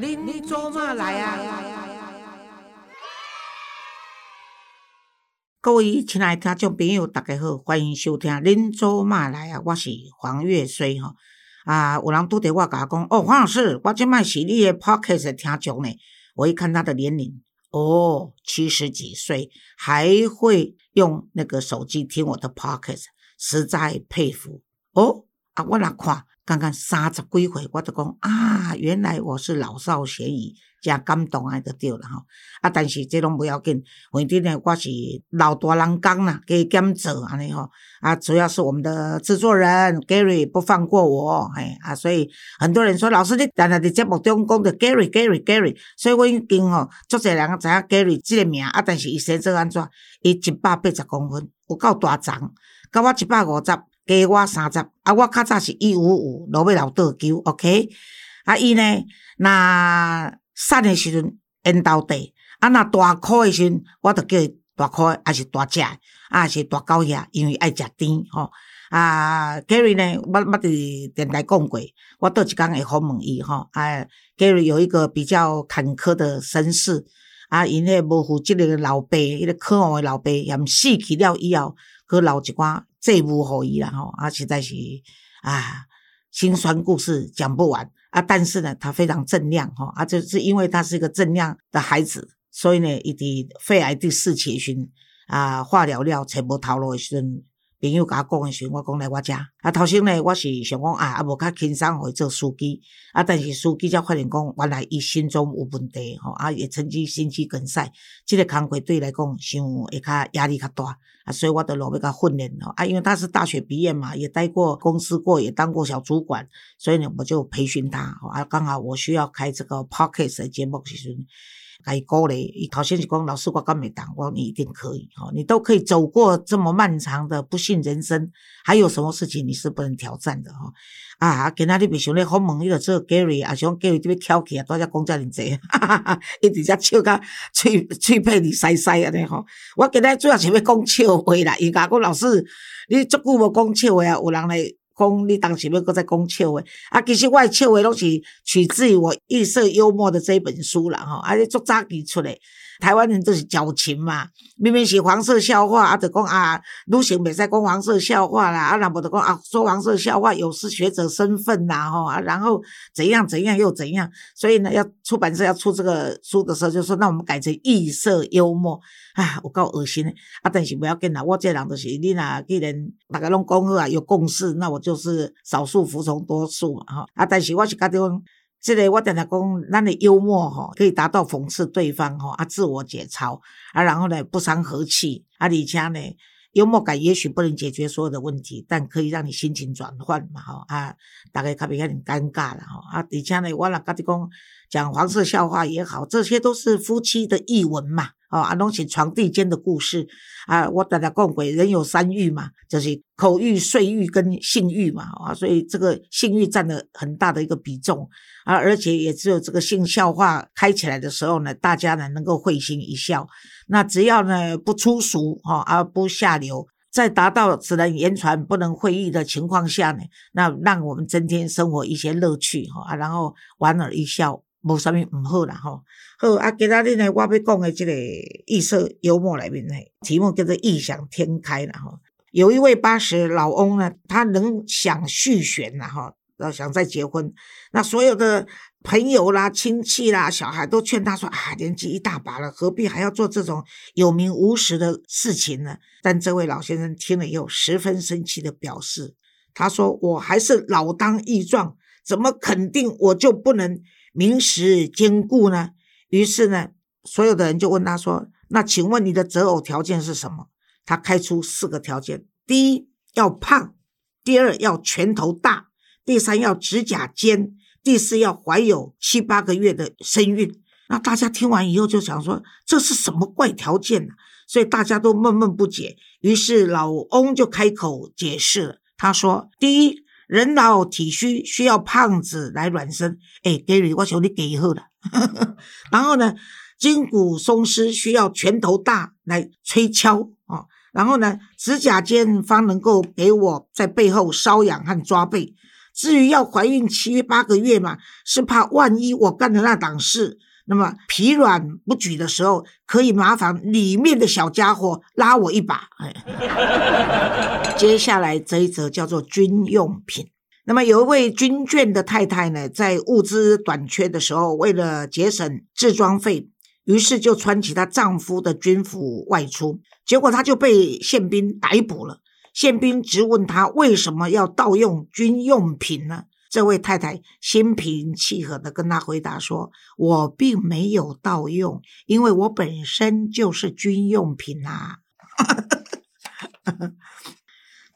您做嘛来啊？各位亲爱的听众朋友，大家好，欢迎收听《恁做嘛来啊》，我是黄月水吼。啊，有人拄着我甲我讲，哦，黄老师，我即摆是你的 podcast 听众呢。我一看他的年龄，哦，七十几岁，还会用那个手机听我的 podcast，实在佩服。哦，啊，我来看。刚刚三十几岁，我就讲啊，原来我是老少咸宜，真感动啊，就对了吼。啊，但是这拢不要紧，反正呢，我是老大人讲啦，加减做安尼吼。啊，主要是我们的制作人 Gary 不放过我，嘿啊，所以很多人说老师你常常伫节目中讲的 Gary Gary Gary，所以我已经吼，足侪人知影 Gary 这个名啊，但是伊生做安怎？伊一百八十公分，有够大长，甲我一百五十。加我三十，啊，我较早是一五五，落尾老倒球，OK。啊，伊呢，那瘦的时阵缘投地，啊，那大块的时阵，我着叫伊大箍诶，还是大只，啊，是大狗遐，因为爱食甜吼。啊，Gary 呢，我我伫电台讲过，我倒一工会访问伊吼。啊，Gary 有一个比较坎坷的身世，啊，因迄无负责个老爸，迄个可恶的老爸，嫌死去了以后，佮留一寡。债务后遗啦吼，啊实在是啊，心酸故事讲不完啊。但是呢，他非常正量吼，啊，就是因为他是一个正量的孩子，所以呢，伊伫肺癌第四期时啊，化疗了全部逃落的时阵。朋友甲我讲诶时，我讲来我遮。啊，头先呢，我是想讲啊，啊无较轻松互伊做司机。啊，但是司机才发现讲，原来伊心中有问题吼，啊，也曾经心肌梗塞。即个工作对来讲，伤会较压力较大。啊，所以我得落尾甲训练咯。啊，因为他是大学毕业嘛，也待过公司过，也当过小主管，所以呢，我就培训他。啊，刚好我需要开这个 podcast 的节目时阵。伊鼓励，伊头先是讲老师，我敢袂当，我你一定可以，吼，你都可以走过这么漫长的不进人生，还有什么事情你是不能挑战的，哈啊！今仔日袂想咧访问迄个做 Gary，啊想 Gary 这边翘起啊，大家讲遮尔济，哈哈哈！一直只笑甲喙喙皮里塞塞安尼吼。我今仔主要是要讲笑话啦，伊甲讲老师，你足久无讲笑话啊，有人来。讲你当时要搁再讲笑话，啊，其实我的笑话拢是取自于我《异色幽默》的这一本书啦，吼，啊，你做早期出来。台湾人都是矫情嘛，明明是黄色笑话，啊，就讲啊，女性袂使讲黄色笑话啦，啊，那无就讲啊，说黄色笑话有失学者身份呐，吼。啊，然后怎样怎样又怎样，所以呢，要出版社要出这个书的时候，就说那我们改成异色幽默，啊，我够恶心的，啊，但是不要紧啦，我这人就是你呐，既然大家拢讲好啊，有共识，那我就就是少数服从多数嘛，哈，啊，但是我是觉得讲。这个我常常讲，咱的幽默哈，可以达到讽刺对方哈，啊，自我解嘲啊，然后呢，不伤和气啊，而且呢，幽默感也许不能解决所有的问题，但可以让你心情转换嘛，哈啊，大概较别有点尴尬了哈啊，而且呢，我若甲你讲讲黄色笑话也好，这些都是夫妻的译文嘛。哦，啊，拢是床地间的故事啊！我大家讲过，人有三欲嘛，就是口欲、睡欲跟性欲嘛，啊，所以这个性欲占了很大的一个比重啊，而且也只有这个性笑话开起来的时候呢，大家呢能够会心一笑。那只要呢不粗俗哈，而不下流，在达到只能言传不能会意的情况下呢，那让我们增添生活一些乐趣哈，然后莞尔一笑。无啥物毋好啦吼，好啊！今仔日呢，我要讲的这个异色幽默里面呢，题目叫做异想天开啦吼。有一位八十老翁呢，他能想续弦啦吼，要想再结婚，那所有的朋友啦、亲戚啦、小孩都劝他说啊，年纪一大把了，何必还要做这种有名无实的事情呢？但这位老先生听了以后，十分生气的表示，他说：“我还是老当益壮，怎么肯定我就不能？”名实兼顾呢？于是呢，所有的人就问他说：“那请问你的择偶条件是什么？”他开出四个条件：第一要胖，第二要拳头大，第三要指甲尖，第四要怀有七八个月的身孕。那大家听完以后就想说：“这是什么怪条件呢？”所以大家都闷闷不解。于是老翁就开口解释了，他说：“第一。”人老体虚，需要胖子来暖身。哎，Gary，我求你给好了。然后呢，筋骨松弛，需要拳头大来吹敲啊。然后呢，指甲尖方能够给我在背后搔痒和抓背。至于要怀孕七八个月嘛，是怕万一我干的那档事，那么疲软不举的时候，可以麻烦里面的小家伙拉我一把。哎，接下来这一则叫做军用品。那么有一位军眷的太太呢，在物资短缺的时候，为了节省制装费，于是就穿起她丈夫的军服外出，结果她就被宪兵逮捕了。宪兵质问她为什么要盗用军用品呢？这位太太心平气和的跟他回答说：“我并没有盗用，因为我本身就是军用品啊。”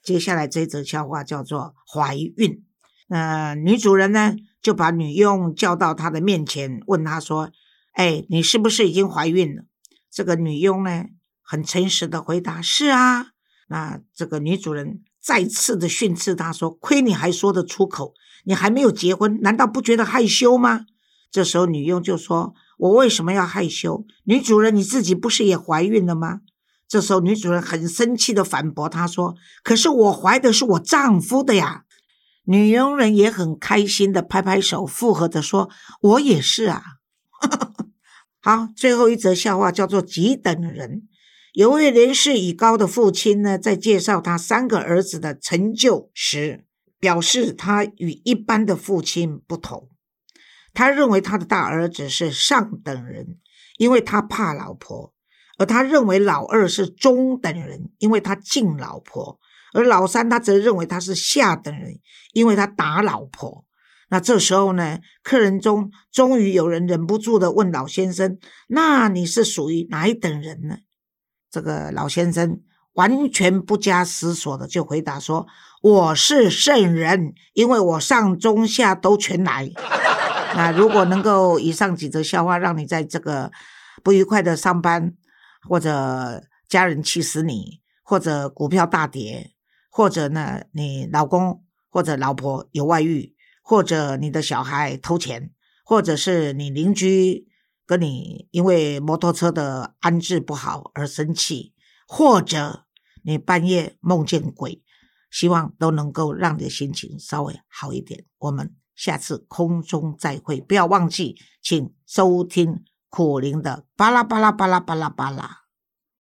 接下来这则笑话叫做怀孕。呃，女主人呢就把女佣叫到她的面前，问她说：“哎，你是不是已经怀孕了？”这个女佣呢很诚实的回答：“是啊。”那这个女主人再次的训斥他说：“亏你还说得出口，你还没有结婚，难道不觉得害羞吗？”这时候女佣就说：“我为什么要害羞？女主人你自己不是也怀孕了吗？”这时候女主人很生气的反驳他说：“可是我怀的是我丈夫的呀！”女佣人也很开心的拍拍手附和着说：“我也是啊。”好，最后一则笑话叫做“几等人”。有位年事已高的父亲呢，在介绍他三个儿子的成就时，表示他与一般的父亲不同。他认为他的大儿子是上等人，因为他怕老婆；而他认为老二是中等人，因为他敬老婆；而老三他则认为他是下等人，因为他打老婆。那这时候呢，客人中终于有人忍不住的问老先生：“那你是属于哪一等人呢？”这个老先生完全不加思索的就回答说：“我是圣人，因为我上中下都全来。”那如果能够以上几则笑话让你在这个不愉快的上班，或者家人气死你，或者股票大跌，或者呢你老公或者老婆有外遇，或者你的小孩偷钱，或者是你邻居。跟你因为摩托车的安置不好而生气，或者你半夜梦见鬼，希望都能够让你的心情稍微好一点。我们下次空中再会，不要忘记，请收听苦灵的巴拉巴拉巴拉巴拉巴拉。